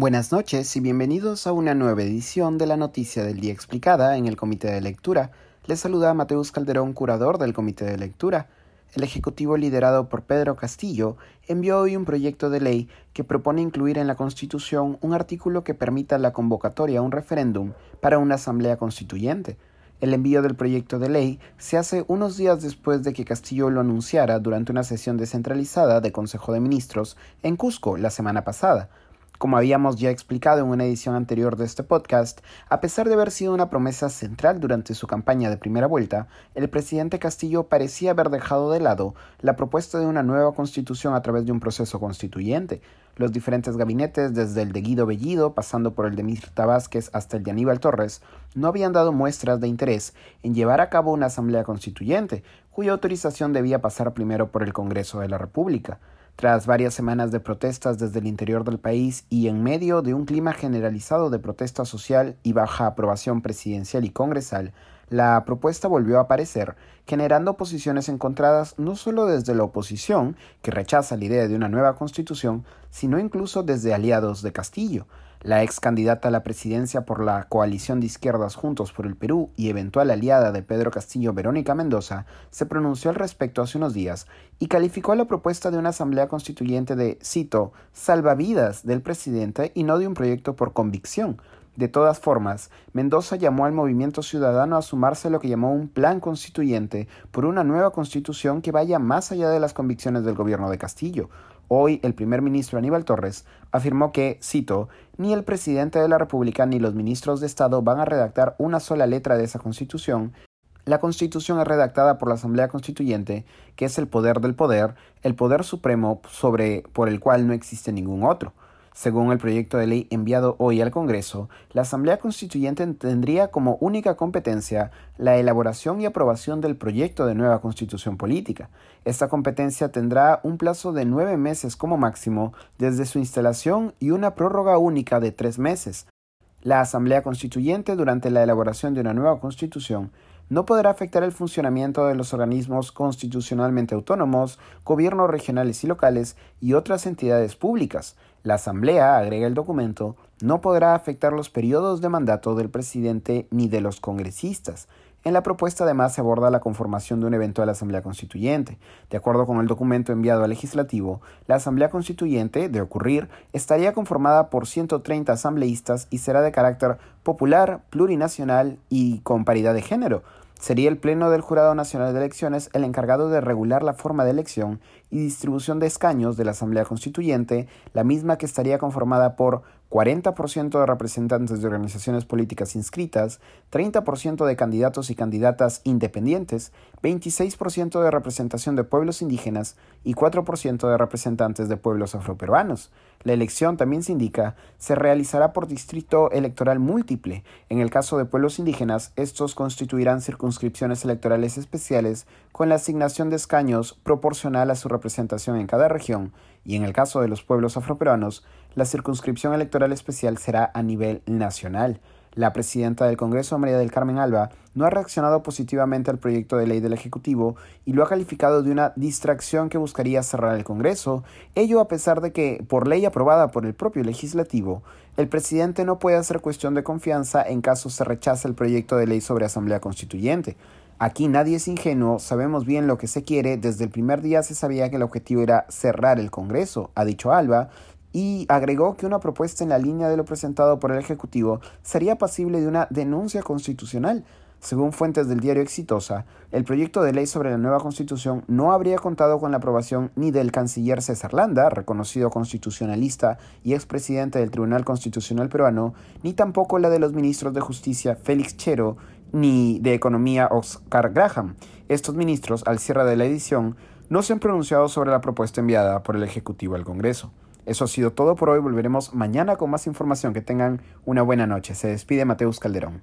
Buenas noches y bienvenidos a una nueva edición de la Noticia del Día Explicada en el Comité de Lectura. Les saluda Mateus Calderón, curador del Comité de Lectura. El Ejecutivo liderado por Pedro Castillo envió hoy un proyecto de ley que propone incluir en la Constitución un artículo que permita la convocatoria a un referéndum para una Asamblea Constituyente. El envío del proyecto de ley se hace unos días después de que Castillo lo anunciara durante una sesión descentralizada de Consejo de Ministros en Cusco la semana pasada. Como habíamos ya explicado en una edición anterior de este podcast, a pesar de haber sido una promesa central durante su campaña de primera vuelta, el presidente Castillo parecía haber dejado de lado la propuesta de una nueva constitución a través de un proceso constituyente. Los diferentes gabinetes, desde el de Guido Bellido, pasando por el de Mirta Vázquez hasta el de Aníbal Torres, no habían dado muestras de interés en llevar a cabo una asamblea constituyente, cuya autorización debía pasar primero por el Congreso de la República. Tras varias semanas de protestas desde el interior del país y en medio de un clima generalizado de protesta social y baja aprobación presidencial y congresal, la propuesta volvió a aparecer, generando posiciones encontradas no solo desde la oposición, que rechaza la idea de una nueva constitución, sino incluso desde aliados de Castillo. La ex candidata a la presidencia por la coalición de izquierdas Juntos por el Perú y eventual aliada de Pedro Castillo, Verónica Mendoza, se pronunció al respecto hace unos días y calificó la propuesta de una asamblea constituyente de, cito, salvavidas del presidente y no de un proyecto por convicción. De todas formas, Mendoza llamó al movimiento ciudadano a sumarse a lo que llamó un plan constituyente por una nueva constitución que vaya más allá de las convicciones del gobierno de Castillo. Hoy el primer ministro Aníbal Torres afirmó que, cito, ni el presidente de la República ni los ministros de Estado van a redactar una sola letra de esa constitución. La constitución es redactada por la Asamblea Constituyente, que es el poder del poder, el poder supremo sobre por el cual no existe ningún otro. Según el proyecto de ley enviado hoy al Congreso, la Asamblea Constituyente tendría como única competencia la elaboración y aprobación del proyecto de nueva constitución política. Esta competencia tendrá un plazo de nueve meses como máximo desde su instalación y una prórroga única de tres meses. La Asamblea Constituyente, durante la elaboración de una nueva constitución, no podrá afectar el funcionamiento de los organismos constitucionalmente autónomos, gobiernos regionales y locales y otras entidades públicas. La Asamblea, agrega el documento, no podrá afectar los periodos de mandato del presidente ni de los congresistas. En la propuesta además se aborda la conformación de una eventual Asamblea Constituyente. De acuerdo con el documento enviado al legislativo, la Asamblea Constituyente, de ocurrir, estaría conformada por 130 asambleístas y será de carácter popular, plurinacional y con paridad de género. Sería el Pleno del Jurado Nacional de Elecciones el encargado de regular la forma de elección y distribución de escaños de la Asamblea Constituyente, la misma que estaría conformada por 40% de representantes de organizaciones políticas inscritas, 30% de candidatos y candidatas independientes, 26% de representación de pueblos indígenas y 4% de representantes de pueblos afroperuanos. La elección, también se indica, se realizará por distrito electoral múltiple. En el caso de pueblos indígenas, estos constituirán circunscripciones electorales especiales con la asignación de escaños proporcional a su representación en cada región, y en el caso de los pueblos afroperuanos, la circunscripción electoral especial será a nivel nacional. La presidenta del Congreso, María del Carmen Alba, no ha reaccionado positivamente al proyecto de ley del Ejecutivo y lo ha calificado de una distracción que buscaría cerrar el Congreso, ello a pesar de que, por ley aprobada por el propio legislativo, el presidente no puede hacer cuestión de confianza en caso se rechace el proyecto de ley sobre Asamblea Constituyente. Aquí nadie es ingenuo, sabemos bien lo que se quiere, desde el primer día se sabía que el objetivo era cerrar el Congreso, ha dicho Alba, y agregó que una propuesta en la línea de lo presentado por el Ejecutivo sería pasible de una denuncia constitucional. Según fuentes del diario Exitosa, el proyecto de ley sobre la nueva constitución no habría contado con la aprobación ni del canciller César Landa, reconocido constitucionalista y expresidente del Tribunal Constitucional peruano, ni tampoco la de los ministros de Justicia Félix Chero ni de Economía Oscar Graham. Estos ministros, al cierre de la edición, no se han pronunciado sobre la propuesta enviada por el Ejecutivo al Congreso. Eso ha sido todo por hoy. Volveremos mañana con más información. Que tengan una buena noche. Se despide Mateus Calderón.